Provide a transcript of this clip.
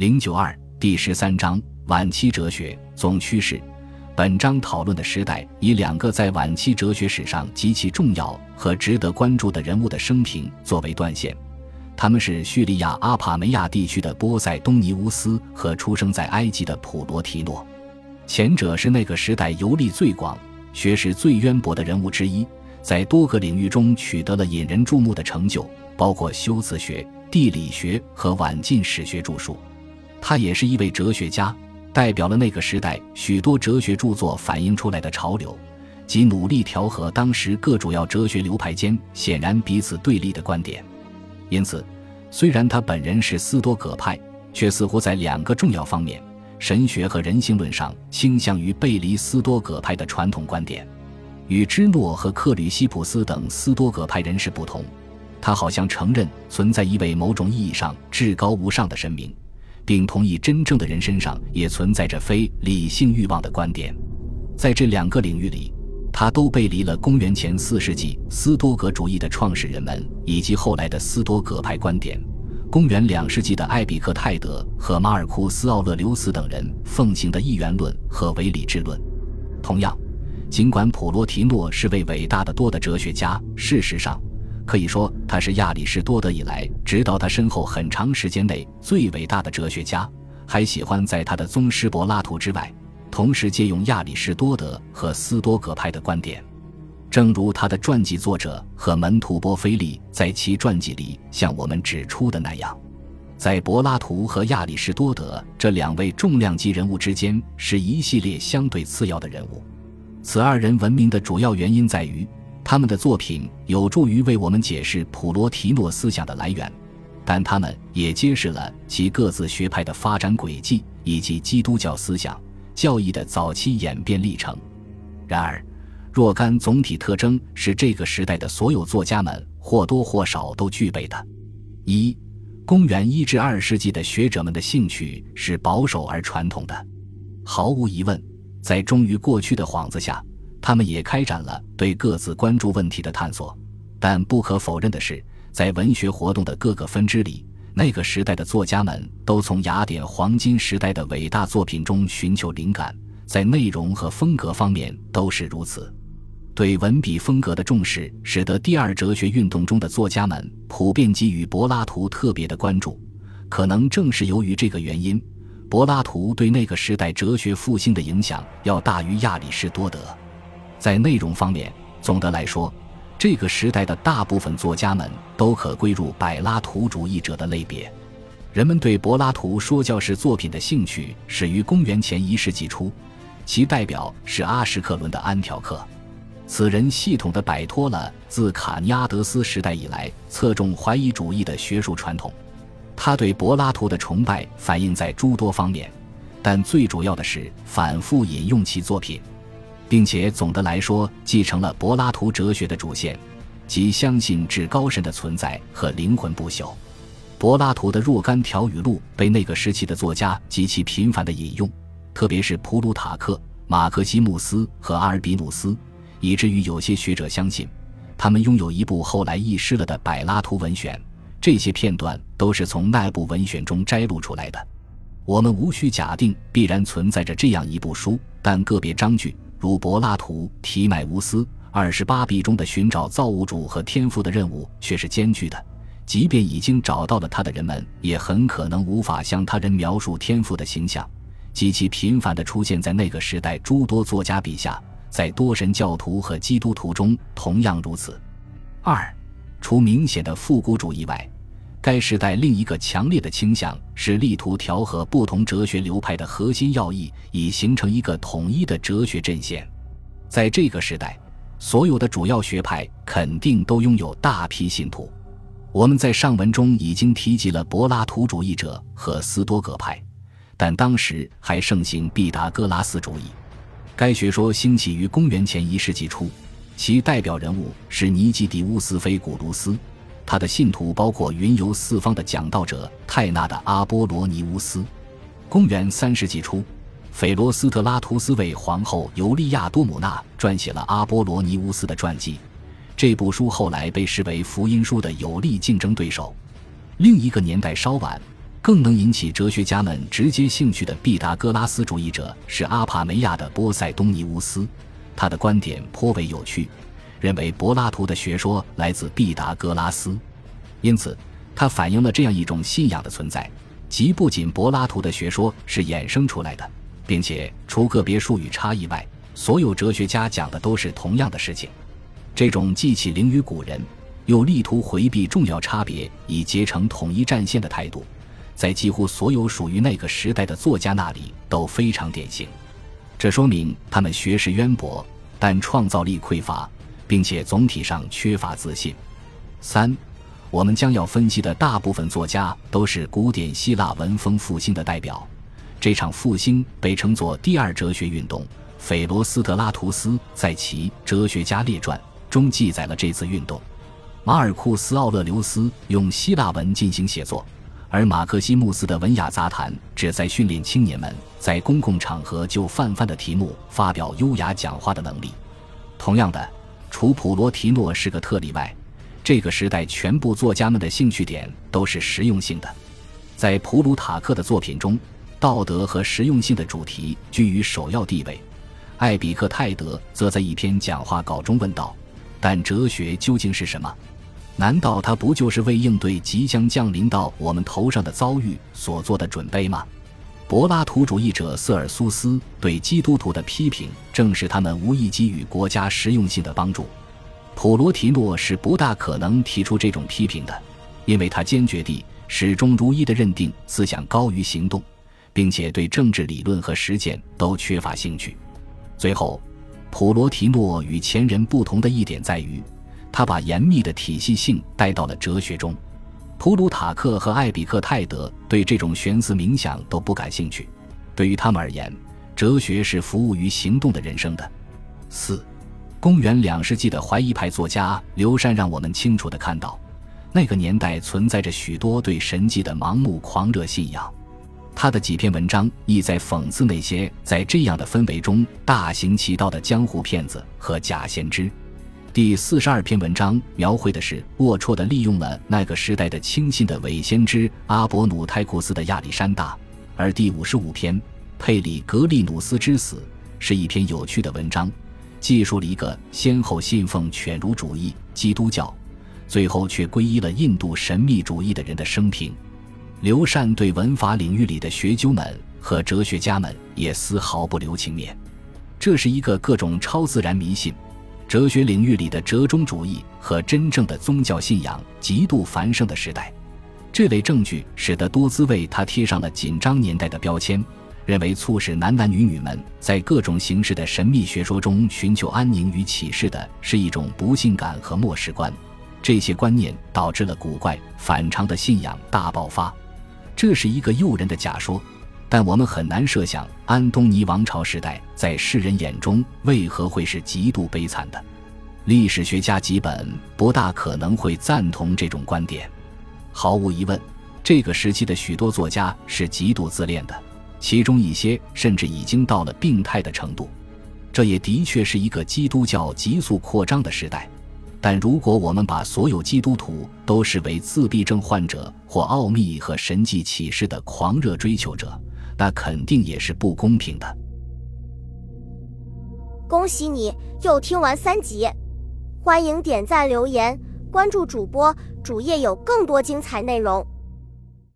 零九二第十三章晚期哲学总趋势。本章讨论的时代以两个在晚期哲学史上极其重要和值得关注的人物的生平作为断线。他们是叙利亚阿帕梅亚地区的波塞冬尼乌斯和出生在埃及的普罗提诺。前者是那个时代游历最广、学识最渊博的人物之一，在多个领域中取得了引人注目的成就，包括修辞学、地理学和晚近史学著述。他也是一位哲学家，代表了那个时代许多哲学著作反映出来的潮流，即努力调和当时各主要哲学流派间显然彼此对立的观点。因此，虽然他本人是斯多葛派，却似乎在两个重要方面——神学和人性论上，倾向于背离斯多葛派的传统观点。与芝诺和克吕西普斯等斯多葛派人士不同，他好像承认存在一位某种意义上至高无上的神明。并同意真正的人身上也存在着非理性欲望的观点，在这两个领域里，他都背离了公元前四世纪斯多葛主义的创始人们以及后来的斯多葛派观点。公元两世纪的艾比克泰德和马尔库斯·奥勒留斯等人奉行的一元论和唯理智论。同样，尽管普罗提诺是位伟大的多的哲学家，事实上。可以说，他是亚里士多德以来，直到他身后很长时间内最伟大的哲学家。还喜欢在他的宗师柏拉图之外，同时借用亚里士多德和斯多葛派的观点。正如他的传记作者和门徒波菲利在其传记里向我们指出的那样，在柏拉图和亚里士多德这两位重量级人物之间，是一系列相对次要的人物。此二人闻名的主要原因在于。他们的作品有助于为我们解释普罗提诺思想的来源，但他们也揭示了其各自学派的发展轨迹以及基督教思想教义的早期演变历程。然而，若干总体特征是这个时代的所有作家们或多或少都具备的：一、公元一至二世纪的学者们的兴趣是保守而传统的，毫无疑问，在忠于过去的幌子下。他们也开展了对各自关注问题的探索，但不可否认的是，在文学活动的各个分支里，那个时代的作家们都从雅典黄金时代的伟大作品中寻求灵感，在内容和风格方面都是如此。对文笔风格的重视，使得第二哲学运动中的作家们普遍给予柏拉图特别的关注。可能正是由于这个原因，柏拉图对那个时代哲学复兴的影响要大于亚里士多德。在内容方面，总的来说，这个时代的大部分作家们都可归入柏拉图主义者的类别。人们对柏拉图说教式作品的兴趣始于公元前一世纪初，其代表是阿什克伦的安条克。此人系统地摆脱了自卡尼阿德斯时代以来侧重怀疑主义的学术传统。他对柏拉图的崇拜反映在诸多方面，但最主要的是反复引用其作品。并且总的来说，继承了柏拉图哲学的主线，即相信至高神的存在和灵魂不朽。柏拉图的若干条语录被那个时期的作家极其频繁地引用，特别是普鲁塔克、马克西穆斯和阿尔比努斯，以至于有些学者相信，他们拥有一部后来遗失了的柏拉图文选。这些片段都是从那部文选中摘录出来的。我们无需假定必然存在着这样一部书，但个别章句。如柏拉图提迈乌斯二十八笔中的寻找造物主和天赋的任务却是艰巨的，即便已经找到了他的人们，也很可能无法向他人描述天赋的形象，极其频繁地出现在那个时代诸多作家笔下，在多神教徒和基督徒中同样如此。二，除明显的复古主义外。该时代另一个强烈的倾向是力图调和不同哲学流派的核心要义，以形成一个统一的哲学阵线。在这个时代，所有的主要学派肯定都拥有大批信徒。我们在上文中已经提及了柏拉图主义者和斯多葛派，但当时还盛行毕达哥拉斯主义。该学说兴起于公元前一世纪初，其代表人物是尼基迪乌斯·菲古卢斯。他的信徒包括云游四方的讲道者泰纳的阿波罗尼乌斯。公元三世纪初，斐罗斯特拉图斯为皇后尤利亚多姆纳撰写了阿波罗尼乌斯的传记。这部书后来被视为福音书的有力竞争对手。另一个年代稍晚，更能引起哲学家们直接兴趣的毕达哥拉斯主义者是阿帕梅亚的波塞冬尼乌斯，他的观点颇为有趣，认为柏拉图的学说来自毕达哥拉斯，因此他反映了这样一种信仰的存在，即不仅柏拉图的学说是衍生出来的，并且除个别术语差异外，所有哲学家讲的都是同样的事情。这种既起灵于古人，又力图回避重要差别以结成统一战线的态度。在几乎所有属于那个时代的作家那里都非常典型，这说明他们学识渊博，但创造力匮乏，并且总体上缺乏自信。三，我们将要分析的大部分作家都是古典希腊文风复兴的代表。这场复兴被称作第二哲学运动。斐罗斯特拉图斯在其《哲学家列传》中记载了这次运动。马尔库斯·奥勒留斯用希腊文进行写作。而马克西穆斯的文雅杂谈旨在训练青年们在公共场合就泛泛的题目发表优雅讲话的能力。同样的，除普罗提诺是个特例外，这个时代全部作家们的兴趣点都是实用性的。在普鲁塔克的作品中，道德和实用性的主题居于首要地位。艾比克泰德则在一篇讲话稿中问道：“但哲学究竟是什么？”难道它不就是为应对即将降临到我们头上的遭遇所做的准备吗？柏拉图主义者瑟尔苏斯对基督徒的批评，正是他们无意给予国家实用性的帮助。普罗提诺是不大可能提出这种批评的，因为他坚决地、始终如一地认定思想高于行动，并且对政治理论和实践都缺乏兴趣。最后，普罗提诺与前人不同的一点在于。他把严密的体系性带到了哲学中，普鲁塔克和艾比克泰德对这种玄思冥想都不感兴趣。对于他们而言，哲学是服务于行动的人生的。四，公元两世纪的怀疑派作家刘禅让我们清楚地看到，那个年代存在着许多对神迹的盲目狂热信仰。他的几篇文章意在讽刺那些在这样的氛围中大行其道的江湖骗子和假先知。第四十二篇文章描绘的是龌龊的利用了那个时代的轻信的伪先知阿伯努泰库斯的亚历山大，而第五十五篇佩里格利努斯之死是一篇有趣的文章，记述了一个先后信奉犬儒主义、基督教，最后却皈依了印度神秘主义的人的生平。刘禅对文法领域里的学究们和哲学家们也丝毫不留情面，这是一个各种超自然迷信。哲学领域里的折中主义和真正的宗教信仰极度繁盛的时代，这类证据使得多兹为他贴上了紧张年代的标签，认为促使男男女女们在各种形式的神秘学说中寻求安宁与启示的是一种不幸感和末世观。这些观念导致了古怪反常的信仰大爆发。这是一个诱人的假说。但我们很难设想安东尼王朝时代在世人眼中为何会是极度悲惨的。历史学家基本不大可能会赞同这种观点。毫无疑问，这个时期的许多作家是极度自恋的，其中一些甚至已经到了病态的程度。这也的确是一个基督教急速扩张的时代。但如果我们把所有基督徒都视为自闭症患者或奥秘和神迹启示的狂热追求者，那肯定也是不公平的。恭喜你又听完三集，欢迎点赞、留言、关注主播，主页有更多精彩内容。